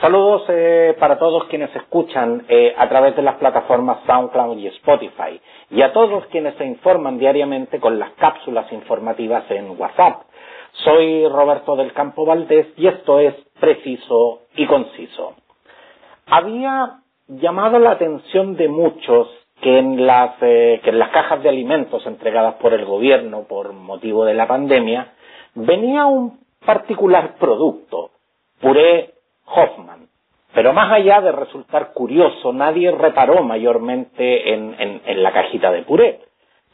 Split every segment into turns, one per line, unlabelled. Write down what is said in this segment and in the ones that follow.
Saludos eh, para todos quienes escuchan eh, a través de las plataformas SoundCloud y Spotify y a todos quienes se informan diariamente con las cápsulas informativas en WhatsApp. Soy Roberto del Campo Valdés y esto es preciso y conciso. Había llamado la atención de muchos que en las, eh, que en las cajas de alimentos entregadas por el gobierno por motivo de la pandemia venía un particular producto, puré Hoffman. Pero más allá de resultar curioso, nadie reparó mayormente en, en, la cajita de puré.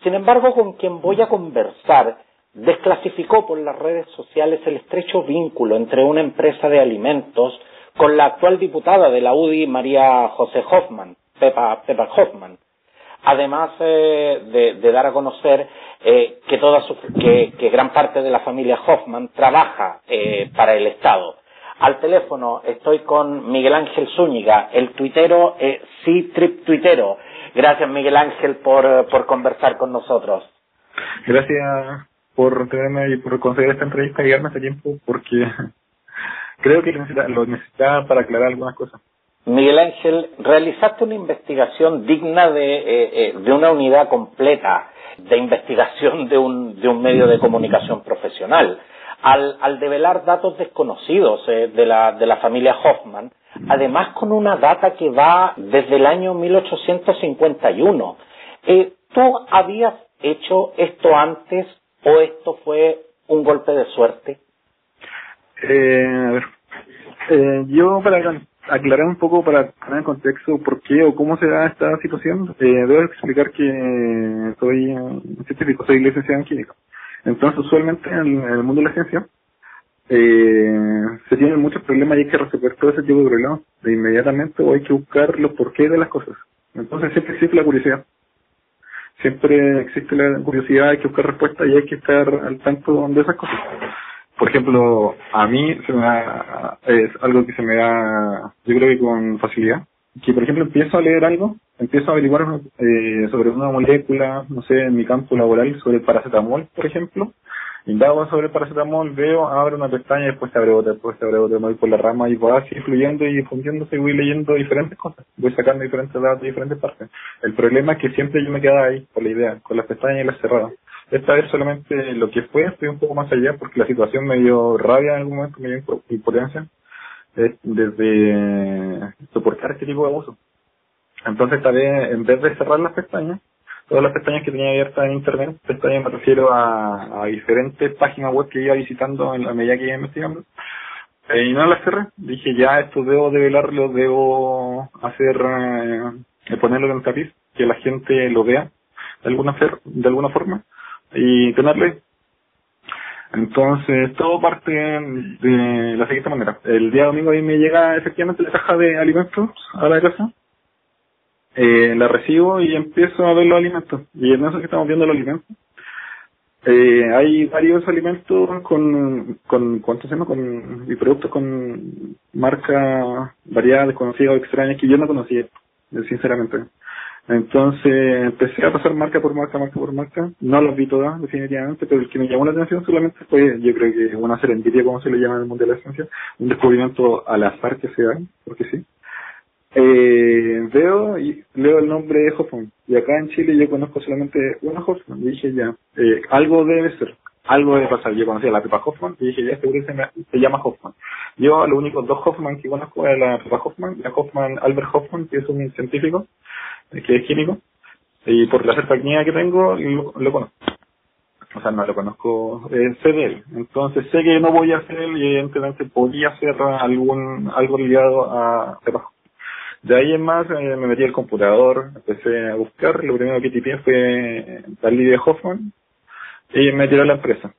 Sin embargo, con quien voy a conversar desclasificó por las redes sociales el estrecho vínculo entre una empresa de alimentos con la actual diputada de la UDI, María José Hoffman, Pepa, Hoffman. Además eh, de, dar a conocer eh, que, toda que, gran parte de la familia Hoffman trabaja eh, para el Estado. Al teléfono estoy con Miguel Ángel Zúñiga, el tuitero, eh, sí, trip tuitero. Gracias Miguel Ángel por, por conversar con nosotros.
Gracias por tenerme y por conseguir esta entrevista y darme este tiempo porque creo que lo necesitaba para aclarar algunas cosas.
Miguel Ángel, realizaste una investigación digna de, eh, eh, de una unidad completa de investigación de un, de un medio de comunicación profesional al, al develar datos desconocidos eh, de, la, de la familia Hoffman, además con una data que va desde el año 1851. Eh, ¿Tú habías hecho esto antes o esto fue un golpe de suerte?
Eh, eh, yo para aclarar un poco, para poner en contexto por qué o cómo se da esta situación, eh, debo explicar que soy científico, soy licenciado en química. Entonces, usualmente en, el mundo de la ciencia eh, se tienen muchos problemas y hay que resolver todo ese tipo de problemas de inmediatamente o hay que buscar los porqués de las cosas. Entonces siempre existe la curiosidad. Siempre existe la curiosidad, hay que buscar respuestas y hay que estar al tanto de esas cosas. Por ejemplo, a mí se me da, es algo que se me da, yo creo que con facilidad, que por ejemplo empiezo a leer algo empiezo a averiguar eh, sobre una molécula, no sé, en mi campo laboral, sobre el paracetamol, por ejemplo, indago sobre el paracetamol, veo, abro una pestaña, después se abre otra, después se abre otra, me voy por la rama y voy así fluyendo y fundiéndose y voy leyendo diferentes cosas, voy sacando diferentes datos de diferentes partes. El problema es que siempre yo me quedaba ahí, con la idea, con las pestañas y las cerradas. Esta vez solamente lo que fue, fui un poco más allá porque la situación me dio rabia en algún momento, me dio impotencia, desde soportar este tipo de abuso entonces, esta vez, en vez de cerrar las pestañas, todas las pestañas que tenía abiertas en internet, pestañas me refiero a, diferentes páginas web que iba visitando en la medida que iba investigando, eh, y no las cerré. Dije, ya esto debo develarlo, debo hacer, eh, ponerlo en tapiz, que la gente lo vea de alguna, de alguna forma, y tenerlo Entonces, todo parte de la siguiente manera. El día domingo ahí me llega efectivamente la caja de alimentos a la casa eh, la recibo y empiezo a ver los alimentos. Y en eso que estamos viendo los alimentos, eh, hay varios alimentos con, con ¿cuánto se llama? Con, y productos con marcas variadas, desconocidas o extrañas que yo no conocía, sinceramente. Entonces empecé a pasar marca por marca, marca por marca. No los vi todas, definitivamente, pero el que me llamó la atención solamente fue, yo creo que una serendipia, como se le llama en el mundo de la ciencia, un descubrimiento al azar que se da, porque sí eh, veo y leo el nombre de Hoffman. Y acá en Chile yo conozco solamente una Hoffman. Y dije ya, eh, algo debe ser, algo debe pasar. Yo conocía a la Pepa Hoffman y dije ya, seguro se, se llama Hoffman. Yo los únicos dos Hoffman que conozco es la Pepa Hoffman, la Hoffman, Albert Hoffman, que es un científico, eh, que es químico. Y por la cercanía que tengo, lo, conozco. O sea, no lo conozco, eh, sé de él. Entonces sé que no voy a hacer y evidentemente podría hacer algún, algo ligado a Pepa de ahí en más eh, me metí al computador, empecé a buscar, lo primero que tipié fue de Hoffman y me tiró a la empresa.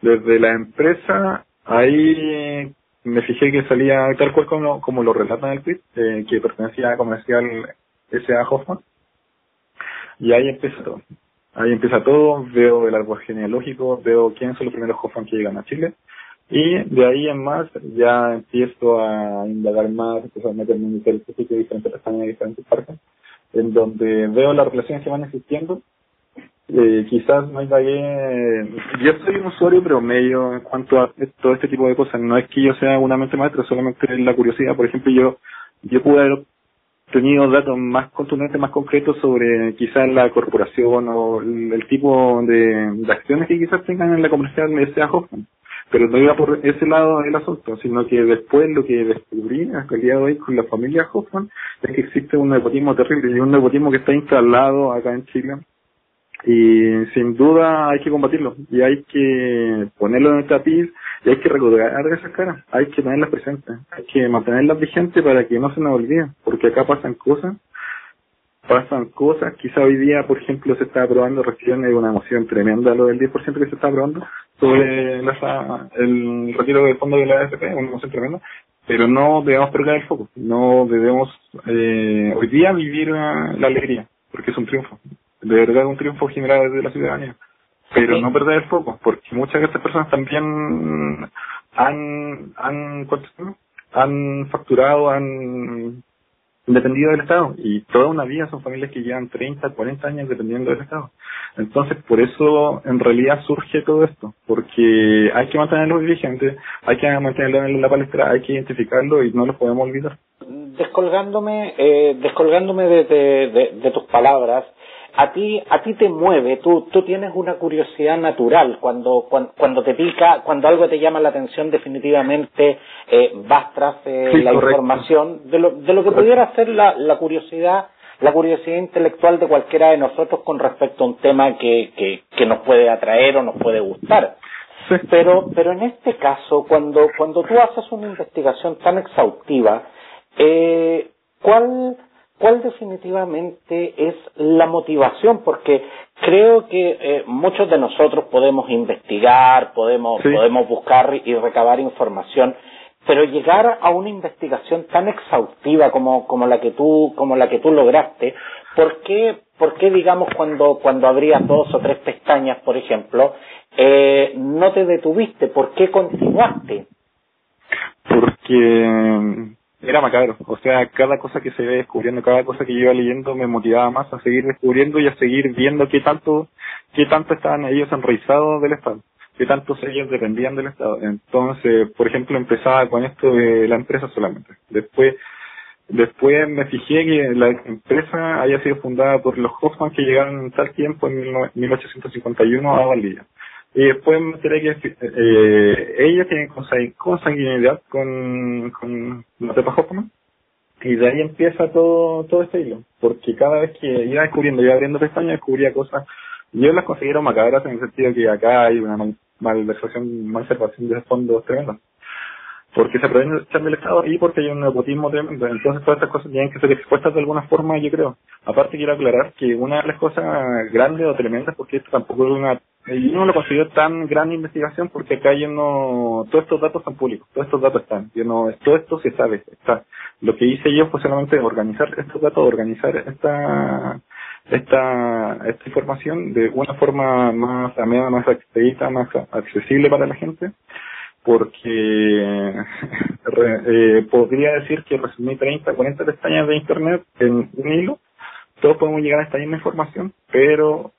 Desde la empresa, ahí me fijé que salía tal cual como, como lo relata en el tweet, eh, que pertenecía a comercial S.A. Hoffman. Y ahí empieza todo. Ahí empieza todo, veo el árbol genealógico, veo quiénes son los primeros Hoffman que llegan a Chile, y de ahí en más ya empiezo a indagar más, empiezo a meterme en el de diferentes pestañas diferentes partes, en donde veo las relaciones que van existiendo. Eh, quizás no hay yo soy un usuario pero medio en cuanto a todo este tipo de cosas. No es que yo sea una mente maestra solamente la curiosidad. Por ejemplo yo yo pude haber tenido datos más contundentes más concretos sobre quizás la corporación o el, tipo de, acciones que quizás tengan en la comercial de sea Hoffman pero no iba por ese lado el asunto, sino que después lo que descubrí hasta el día de hoy con la familia Hoffman es que existe un nepotismo terrible y un nepotismo que está instalado acá en Chile. Y sin duda hay que combatirlo y hay que ponerlo en el tapiz y hay que recordar esas caras, hay que tenerlas presentes, hay que mantenerlas vigentes para que no se nos olviden, porque acá pasan cosas, pasan cosas, quizá hoy día, por ejemplo, se está aprobando recién hay una emoción tremenda lo del 10% que se está aprobando sobre el retiro del fondo de la AFP, una emoción tremenda, pero no debemos perder el foco, no debemos eh, hoy día vivir la alegría, porque es un triunfo, de verdad un triunfo general desde la ciudadanía. Pero no perder el foco, porque muchas de estas personas también han, han, han facturado, han dependido del Estado y toda una vida son familias que llevan 30, 40 años dependiendo del Estado. Entonces, por eso en realidad surge todo esto, porque hay que mantenerlo vigente, hay que mantenerlo en la palestra, hay que identificarlo y no lo podemos olvidar.
Descolgándome, eh, descolgándome de, de tus palabras, a ti, a ti te mueve, tú, tú tienes una curiosidad natural. Cuando, cuando, te pica, cuando algo te llama la atención, definitivamente eh, vas tras eh, la información de lo, de lo que pudiera ser la, la curiosidad la curiosidad intelectual de cualquiera de nosotros con respecto a un tema que, que, que nos puede atraer o nos puede gustar. Pero, pero en este caso, cuando, cuando tú haces una investigación tan exhaustiva, eh, ¿cuál, cuál definitivamente es la motivación, porque creo que eh, muchos de nosotros podemos investigar, podemos, podemos buscar y recabar información, pero llegar a una investigación tan exhaustiva como, como la que tú, como la que tú lograste, ¿por qué, por qué digamos cuando, cuando abrías dos o tres pestañas, por ejemplo, eh, no te detuviste? ¿Por qué continuaste?
Porque era macabro. O sea, cada cosa que se iba descubriendo, cada cosa que iba leyendo me motivaba más a seguir descubriendo y a seguir viendo qué tanto, qué tanto estaban ellos enraizados del Estado, qué tanto ellos dependían del Estado. Entonces, por ejemplo, empezaba con esto de la empresa solamente. Después, después me fijé que la empresa haya sido fundada por los Hoffman que llegaron en tal tiempo, en 1851, a Valdivia. Y después me enteré que eh, ella tiene consanguinidad con, con la Tepa Hoffman. Y de ahí empieza todo, todo este hilo. Porque cada vez que iba descubriendo, iba abriendo pestañas, descubría cosas. Yo las considero macabras en el sentido que acá hay una malversación, malversación de fondos tremenda porque se aprovechan del Estado y porque hay un nepotismo tremendo. Entonces todas estas cosas tienen que ser expuestas de alguna forma, yo creo. Aparte quiero aclarar que una de las cosas grandes o tremendas, porque esto tampoco es una, yo no lo considero tan gran investigación porque acá yo no, todos estos datos son públicos, todos estos datos están, yo no, todo esto se sabe, está. Lo que hice yo fue solamente organizar estos datos, organizar esta, esta, esta información de una forma más amena, más expedita, más accesible para la gente porque eh, podría decir que resumí 30, 40 pestañas de Internet en un hilo. Todos podemos llegar a esta misma información, pero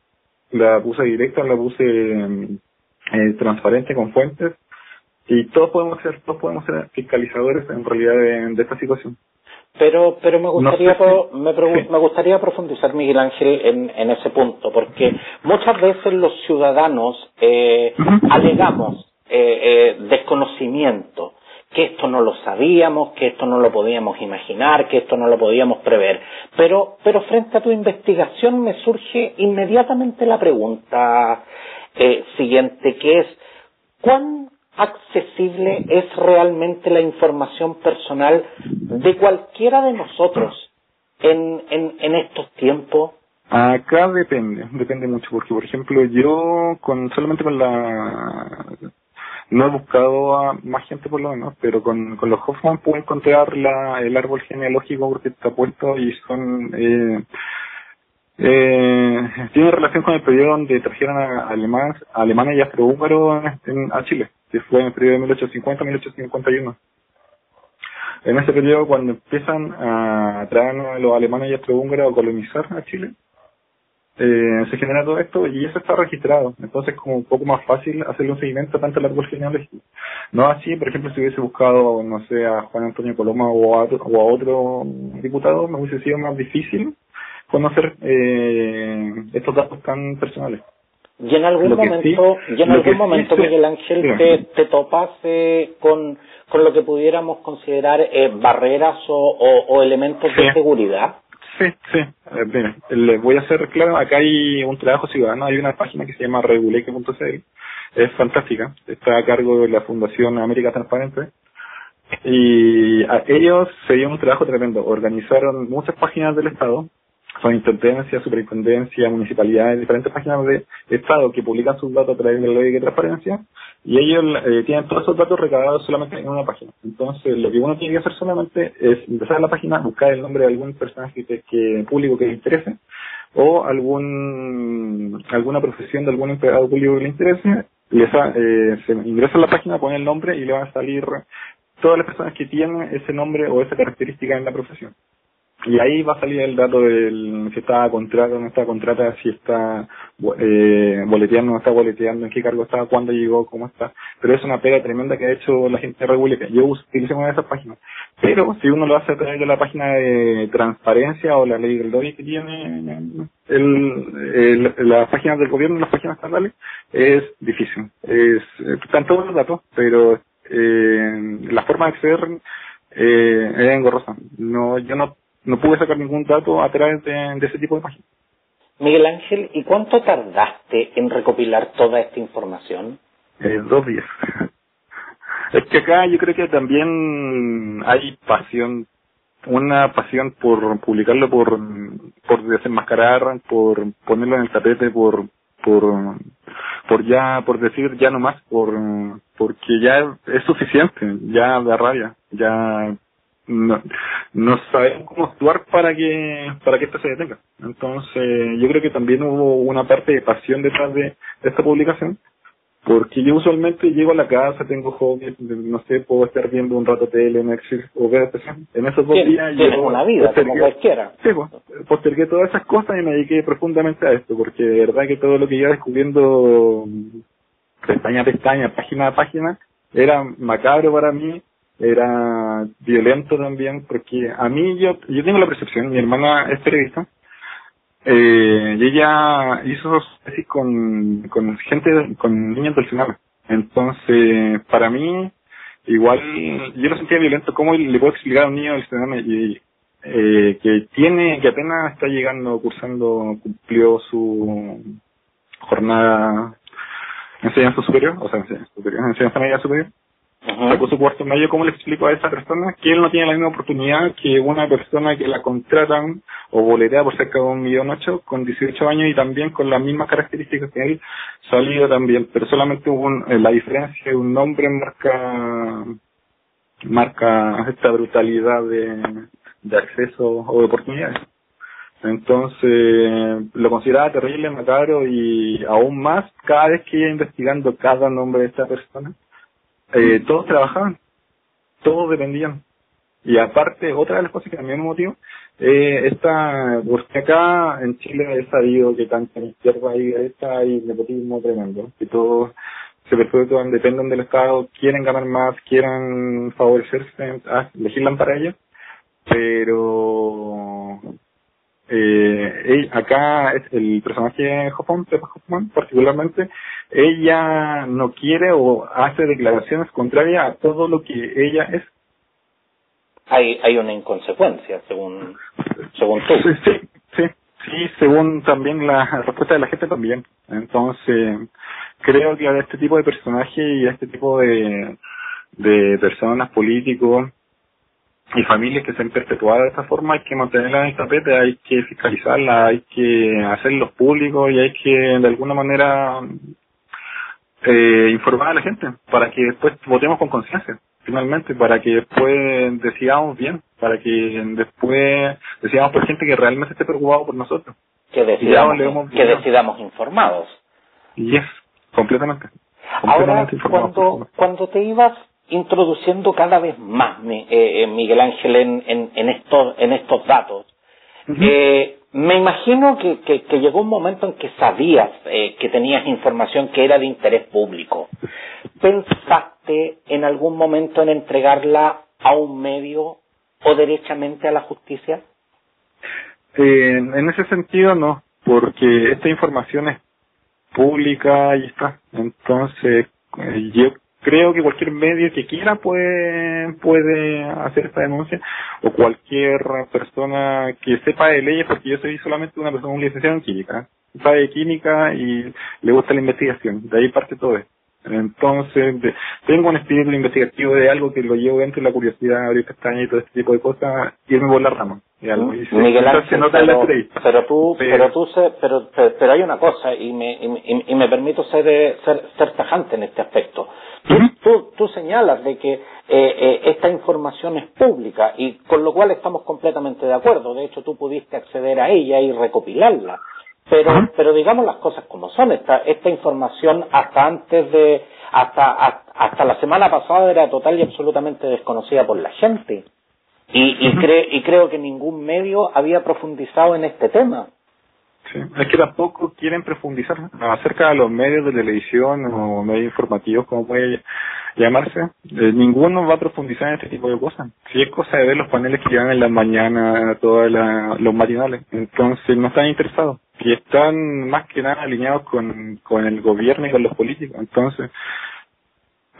la puse directa, la puse eh, transparente con fuentes. Y todos podemos ser, todos podemos ser fiscalizadores en realidad de, esta situación.
Pero, pero me gustaría, me, me, gustaría profundizar, Miguel Ángel, en, en, ese punto, porque muchas veces los ciudadanos eh, alegamos eh, eh, desconocimiento, que esto no lo sabíamos, que esto no lo podíamos imaginar, que esto no lo podíamos prever. Pero, pero frente a tu investigación me surge inmediatamente la pregunta eh, siguiente, que es, ¿cuán accesible es realmente la información personal de cualquiera de nosotros en, en, en estos tiempos?
Acá depende, depende mucho, porque por ejemplo yo con solamente con la no he buscado a más gente por lo menos, pero con, con los Hoffman puedo encontrar la, el árbol genealógico porque está puesto y son... Eh, eh, tiene relación con el periodo donde trajeron a alemanes, alemanes y astrohúngaros a Chile, que fue en el periodo de 1850-1851. En ese periodo, cuando empiezan a traer los alemanes y astrohúngaros a colonizar a Chile, eh, se genera todo esto y eso está registrado. Entonces es como un poco más fácil hacerle un seguimiento tanto al árbol genealógico. No así, por ejemplo, si hubiese buscado, no sé, a Juan Antonio Coloma o a, o a otro diputado, me hubiese sido más difícil conocer eh, estos datos tan personales.
Y en algún momento, y en algún momento Miguel Ángel, te, te topas eh, con, con lo que pudiéramos considerar eh, barreras o, o, elementos de seguridad.
Sí, sí. Eh, les voy a hacer claro, acá hay un trabajo ciudadano, hay una página que se llama reguleke.cl, es fantástica, está a cargo de la Fundación América Transparente, y ellos se dio un trabajo tremendo, organizaron muchas páginas del Estado, son intendencias, superintendencias, municipalidades, diferentes páginas de Estado que publican sus datos a través de la ley de transparencia y ellos eh, tienen todos esos datos recabados solamente en una página. Entonces, lo que uno tiene que hacer solamente es empezar la página, buscar el nombre de algún personaje que, público que le interese o algún alguna profesión de algún empleado público que le interese, eh, se ingresa a la página, pone el nombre y le van a salir todas las personas que tienen ese nombre o esa característica en la profesión. Y ahí va a salir el dato del si está contrato, no está contrata, si está eh, boleteando, no está boleteando, en qué cargo está, cuándo llegó, cómo está. Pero es una pega tremenda que ha hecho la gente de República. Yo utilicé una de esas páginas. Pero si uno lo hace a través de la página de transparencia o la ley del lobby que tiene el, las páginas del gobierno, las páginas estatales, es difícil. Es, están todos los datos, pero eh, la forma de acceder eh, es engorrosa. No, yo no no pude sacar ningún dato a través de, ese tipo de páginas.
Miguel Ángel, ¿y cuánto tardaste en recopilar toda esta información?
Eh, dos días. es que acá yo creo que también hay pasión, una pasión por publicarlo, por, por desenmascarar, por ponerlo en el tapete, por, por, por ya, por decir ya no más, por, porque ya es suficiente, ya da rabia, ya no, no sabemos cómo actuar para que para que esto se detenga. Entonces, yo creo que también hubo una parte de pasión detrás de, esta publicación, porque yo usualmente llego a la casa, tengo hobbies, no sé, puedo estar viendo un rato tele, Netflix o ver En esos dos días
yo una vida, como cualquiera.
Sí, pues, postergué todas esas cosas y me dediqué profundamente a esto, porque de verdad que todo lo que iba descubriendo pestaña a pestaña, página a página, era macabro para mí era violento también, porque a mí yo, yo tengo la percepción, mi hermana es periodista, eh, y ella hizo así con, con gente, con niños del final. Entonces, para mí, igual, yo lo sentía violento, ¿cómo le puedo explicar a un niño del final y, eh, que tiene, que apenas está llegando, cursando, cumplió su jornada enseñanza superior, o sea, enseñanza superior, enseñanza media superior, Sacó su cuarto medio, ¿cómo le explico a esa persona que él no tiene la misma oportunidad que una persona que la contratan o boletea por cerca de un millón ocho con 18 años y también con las mismas características que él, salido también, pero solamente un, eh, la diferencia de un nombre marca marca esta brutalidad de, de acceso o de oportunidades. Entonces, lo consideraba terrible, macabro y aún más cada vez que iba investigando cada nombre de esta persona, eh, todos trabajaban, todos dependían. Y aparte, otra de las cosas que también me motivó, eh, esta, porque acá en Chile he sabido que tanto en izquierda y derecha hay nepotismo tremendo, que todos se perpetúan, dependen del Estado, quieren ganar más, quieren favorecerse, ah, legislan para ello, pero eh, acá es el personaje Hoffman, Hoffman particularmente, ella no quiere o hace declaraciones contrarias a todo lo que ella es.
Hay, hay una inconsecuencia, según, según tú.
Sí, sí, sí, sí, según también la respuesta de la gente también. Entonces, creo que a este tipo de personajes y a este tipo de, de personas políticos y familias que se han perpetuado de esta forma hay que mantenerla en el tapete, hay que fiscalizarla, hay que hacerlos públicos y hay que de alguna manera eh, informar a la gente para que después votemos con conciencia, finalmente, para que después decidamos bien, para que después decidamos por gente que realmente esté preocupado por nosotros.
Que decidamos, que decidamos informados.
Y es, completamente.
Ahora, cuando, cuando te ibas introduciendo cada vez más, eh, eh, Miguel Ángel, en, en, en, estos, en estos datos, eh, me imagino que, que, llegó un momento en que sabías eh, que tenías información que era de interés público. ¿Pensaste en algún momento en entregarla a un medio o derechamente a la justicia?
Eh, en ese sentido no, porque esta información es pública y está. Entonces, eh, yo creo que cualquier medio que quiera puede, puede hacer esta denuncia o cualquier persona que sepa de leyes, porque yo soy solamente una persona, un licenciado en química, sabe de química y le gusta la investigación, de ahí parte todo esto. Entonces, tengo un espíritu investigativo de algo que lo llevo dentro de la curiosidad, abrir pestañas y todo este tipo de cosas, irme por la rama.
Miguel Ángel, pero, tú, pero, tú, pero, pero, hay una cosa, y me, y, me permito ser, ser, ser tajante en este aspecto. Tú, tú, señalas de que eh, eh, esta información es pública y con lo cual estamos completamente de acuerdo. De hecho, tú pudiste acceder a ella y recopilarla. Pero, pero digamos las cosas como son. Esta, esta información hasta antes de, hasta, hasta la semana pasada era total y absolutamente desconocida por la gente. Y, y, y creo que ningún medio había profundizado en este tema.
Sí, es que tampoco quieren profundizar acerca de los medios de televisión o medios informativos, como puede llamarse. Eh, ninguno va a profundizar en este tipo de cosas. Si es cosa de ver los paneles que llevan en la mañana, todos los matinales. Entonces no están interesados. Y están más que nada alineados con, con el gobierno y con los políticos. Entonces,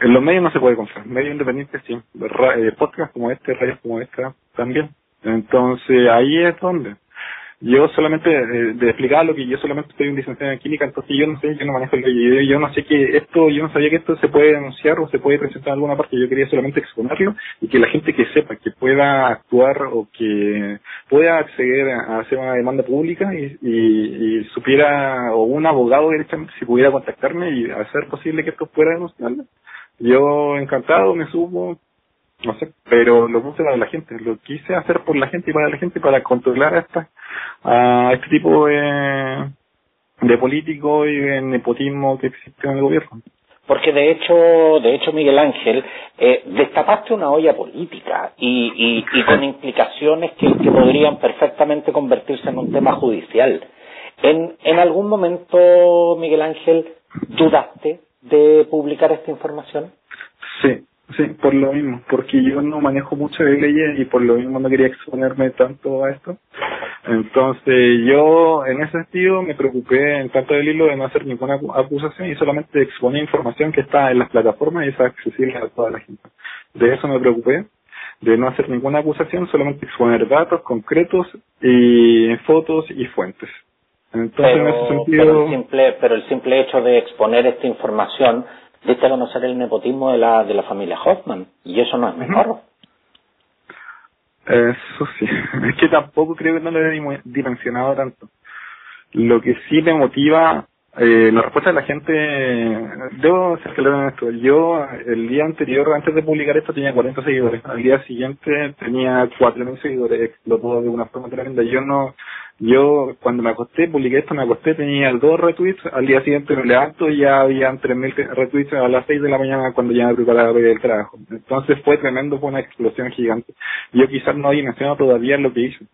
en los medios no se puede confiar. Medios independientes sí. Eh, podcast como este, radios como esta también. Entonces ahí es donde yo solamente eh, de, explicar lo que yo solamente estoy un licenciado en química, entonces yo no sé, yo no manejo el yo, yo no sé que esto, yo no sabía que esto se puede denunciar o se puede presentar en alguna parte, yo quería solamente exponerlo y que la gente que sepa que pueda actuar o que pueda acceder a hacer una demanda pública y, y, supiera, o un abogado directamente si pudiera contactarme y hacer posible que esto pueda denunciarlo. Yo encantado, me subo, no sé, pero lo puse para la gente, lo quise hacer por la gente y para la gente para controlar a esta a este tipo de, de político y de nepotismo que existe en el gobierno.
Porque de hecho, de hecho Miguel Ángel, eh, destapaste una olla política y, y, y con implicaciones que, que, podrían perfectamente convertirse en un tema judicial. ¿En, ¿En algún momento, Miguel Ángel, dudaste de publicar esta información?
Sí, Sí, por lo mismo, porque yo no manejo mucho de leyes y por lo mismo no quería exponerme tanto a esto. Entonces yo en ese sentido me preocupé en tanto del hilo de no hacer ninguna acusación y solamente exponer información que está en las plataformas y es accesible a toda la gente. De eso me preocupé, de no hacer ninguna acusación, solamente exponer datos concretos y fotos y fuentes.
Entonces en ese sentido... Pero el, simple, pero el simple hecho de exponer esta información diste a conocer el nepotismo de la, de la familia Hoffman, y eso no es mejor.
Eso sí, es que tampoco creo que no lo he dimensionado tanto. Lo que sí me motiva, eh, la respuesta de la gente, debo ser claro en esto, yo el día anterior, antes de publicar esto, tenía 40 seguidores, al día siguiente tenía 4.000 seguidores, explotó de una forma tremenda, yo no, yo cuando me acosté, publiqué esto, me acosté, tenía dos retweets, al día siguiente me levanto y ya habían 3.000 retweets a las 6 de la mañana cuando ya me preparaba para ir al trabajo. Entonces fue tremendo, fue una explosión gigante. Yo quizás no mencionado todavía lo que hice,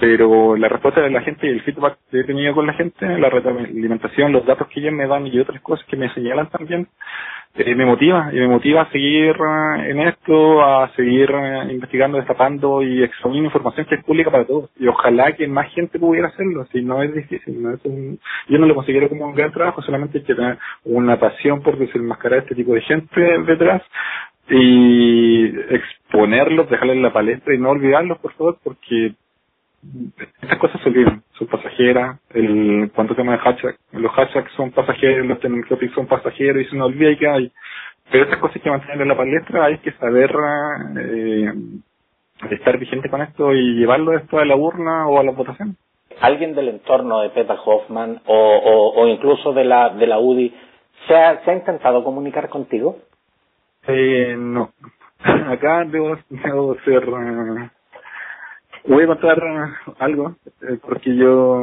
pero la respuesta de la gente y el feedback que he tenido con la gente, la retroalimentación, los datos que ellos me dan y otras cosas que me señalan también, eh, me motiva y me motiva a seguir eh, en esto, a seguir eh, investigando, destapando y exponiendo información que es pública para todos. Y ojalá que más gente pudiera hacerlo, si no es difícil. No es yo no lo considero como un gran trabajo, solamente que tener una pasión por desenmascarar este tipo de gente detrás y exponerlos, dejarles la palestra y no olvidarlos, por favor, porque estas cosas se olvidan, son pasajeras, el cuánto tema de hashtag, los hashtags son pasajeros, los topics son pasajeros y se nos olvida que hay. Pero estas cosas que mantener en la palestra hay que saber eh, estar vigente con esto y llevarlo después a la urna o a la votación.
¿Alguien del entorno de Peter Hoffman o, o, o incluso de la, de la UDI se ha, se ha intentado comunicar contigo?
Eh, no. Acá debo, debo ser eh, voy a contar algo, eh, porque yo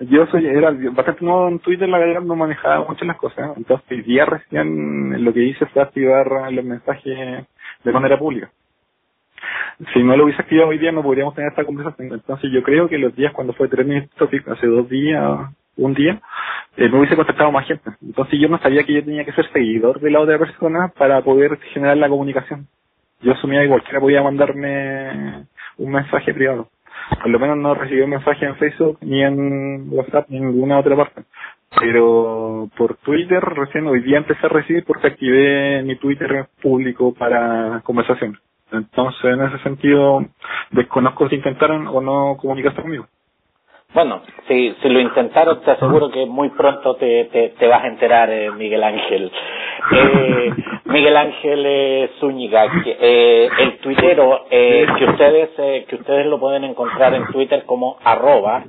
yo soy era bastante nuevo en Twitter, la verdad no manejaba mucho las cosas, entonces día recién lo que hice fue activar los mensajes de manera pública. si no lo hubiese activado hoy día no podríamos tener esta conversación. Entonces yo creo que los días cuando fue Trending Topic, hace dos días, un día, eh, me hubiese contactado más gente. Entonces yo no sabía que yo tenía que ser seguidor de la otra persona para poder generar la comunicación. Yo asumía que cualquiera podía mandarme un mensaje privado. Por lo menos no recibí un mensaje en Facebook, ni en WhatsApp, ni en ninguna otra parte. Pero por Twitter recién hoy día empecé a recibir porque activé mi Twitter público para conversación. Entonces, en ese sentido, desconozco si intentaron o no comunicarse conmigo.
Bueno, si, si lo intentaron, te aseguro que muy pronto te, te, te vas a enterar, eh, Miguel Ángel. Eh, Miguel Ángel eh, Zúñiga, eh, el tuitero, eh, que ustedes eh, que ustedes lo pueden encontrar en Twitter como arroba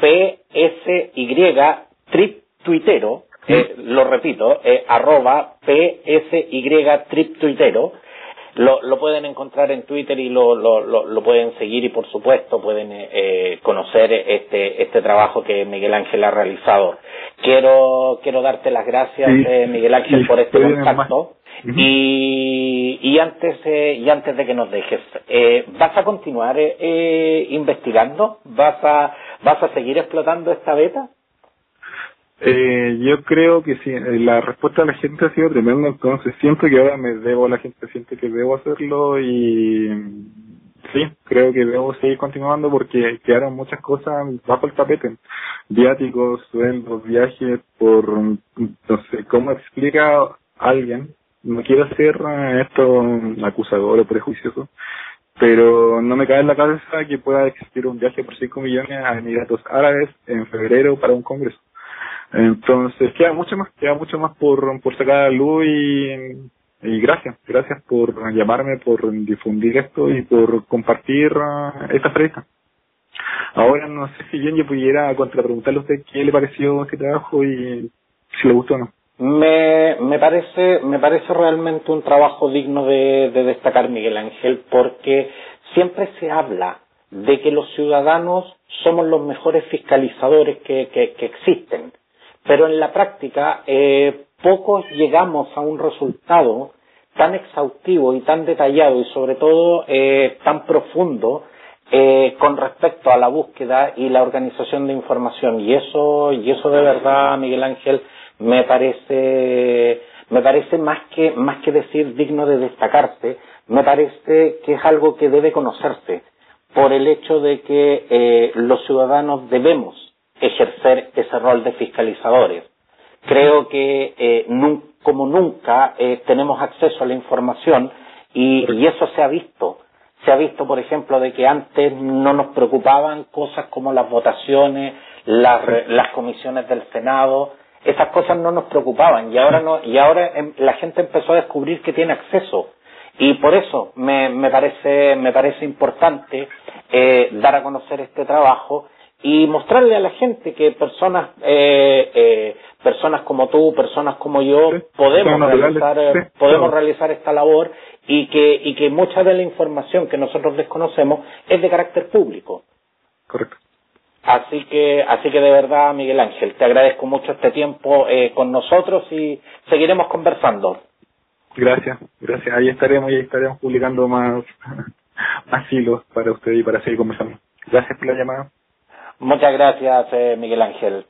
PSY trip tuitero, eh, lo repito, arroba PSY trip tuitero, lo, lo pueden encontrar en Twitter y lo, lo, lo, pueden seguir y por supuesto pueden eh, conocer este, este trabajo que Miguel Ángel ha realizado. Quiero, quiero darte las gracias, eh, Miguel Ángel, por este contacto. Y, y antes eh, y antes de que nos dejes, eh, ¿vas a continuar eh, investigando? ¿Vas a vas a seguir explotando esta beta?
Eh, yo creo que sí, eh, la respuesta de la gente ha sido tremenda, entonces siento que ahora me debo a la gente, siento que debo hacerlo y sí, creo que debo seguir continuando porque quedaron muchas cosas bajo el tapete, viáticos, sueldos, viajes, por, no sé, ¿cómo explica alguien? No quiero ser eh, esto acusador o prejuicioso, pero no me cae en la cabeza que pueda existir un viaje por 5 millones a Emiratos Árabes en febrero para un congreso entonces queda mucho más, queda mucho más por, por sacar a luz y, gracias, gracias por llamarme, por difundir esto y por compartir uh, esta entrevista. Ahora no sé si bien yo pudiera contrapreguntarle a usted qué le pareció este trabajo y si le gustó o no.
Me, me parece, me parece realmente un trabajo digno de, de destacar, Miguel Ángel, porque siempre se habla de que los ciudadanos somos los mejores fiscalizadores que, que existen pero en la práctica eh, pocos llegamos a un resultado tan exhaustivo y tan detallado y sobre todo eh, tan profundo eh, con respecto a la búsqueda y la organización de información. Y eso y eso de verdad Miguel Ángel me parece me parece más que más que decir digno de destacarse me parece que es algo que debe conocerse por el hecho de que eh, los ciudadanos debemos ejercer ese rol de fiscalizadores. Creo que eh, como nunca eh, tenemos acceso a la información y, y, eso se ha visto. Se ha visto, por ejemplo, de que antes no nos preocupaban cosas como las votaciones, las, las comisiones del Senado, esas cosas no nos preocupaban y ahora no, y ahora em, la gente empezó a descubrir que tiene acceso y por eso me, me parece me parece importante eh, dar a conocer este trabajo y mostrarle a la gente que personas eh, eh, personas como tú personas como yo podemos realizar eh, podemos realizar esta labor y que y que mucha de la información que nosotros desconocemos es de carácter público.
Correcto.
Así que así que de verdad Miguel Ángel te agradezco mucho este tiempo eh, con nosotros y seguiremos conversando.
Gracias gracias. Ahí estaremos y estaremos publicando más más hilos para usted y para seguir conversando. Gracias por la llamada
Muchas gracias, eh, Miguel Ángel.